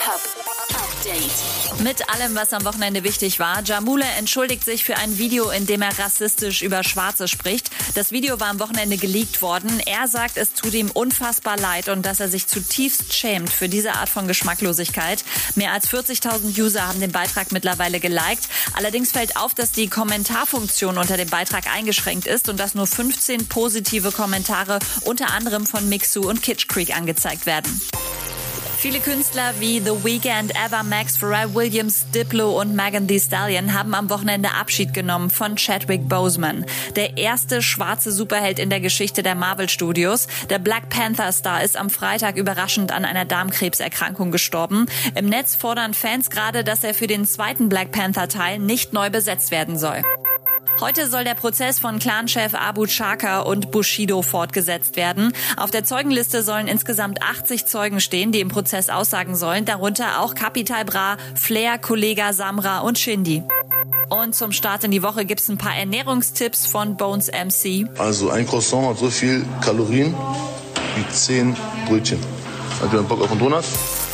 Update. Mit allem, was am Wochenende wichtig war. Jamule entschuldigt sich für ein Video, in dem er rassistisch über Schwarze spricht. Das Video war am Wochenende geleakt worden. Er sagt, es ihm unfassbar leid und dass er sich zutiefst schämt für diese Art von Geschmacklosigkeit. Mehr als 40.000 User haben den Beitrag mittlerweile geliked. Allerdings fällt auf, dass die Kommentarfunktion unter dem Beitrag eingeschränkt ist und dass nur 15 positive Kommentare unter anderem von Mixu und Kitsch Creek angezeigt werden. Viele Künstler wie The Weeknd, Eva Max, Pharrell Williams, Diplo und Megan Thee Stallion haben am Wochenende Abschied genommen von Chadwick Boseman, der erste schwarze Superheld in der Geschichte der Marvel Studios. Der Black Panther Star ist am Freitag überraschend an einer Darmkrebserkrankung gestorben. Im Netz fordern Fans gerade, dass er für den zweiten Black Panther Teil nicht neu besetzt werden soll. Heute soll der Prozess von Clanchef Abu Chaka und Bushido fortgesetzt werden. Auf der Zeugenliste sollen insgesamt 80 Zeugen stehen, die im Prozess aussagen sollen, darunter auch Capital Bra, Flair, Kollega Samra und Shindy. Und zum Start in die Woche gibt's ein paar Ernährungstipps von Bones MC. Also ein Croissant hat so viel Kalorien wie 10 Brötchen. Habt ihr Bock auf einen Donut?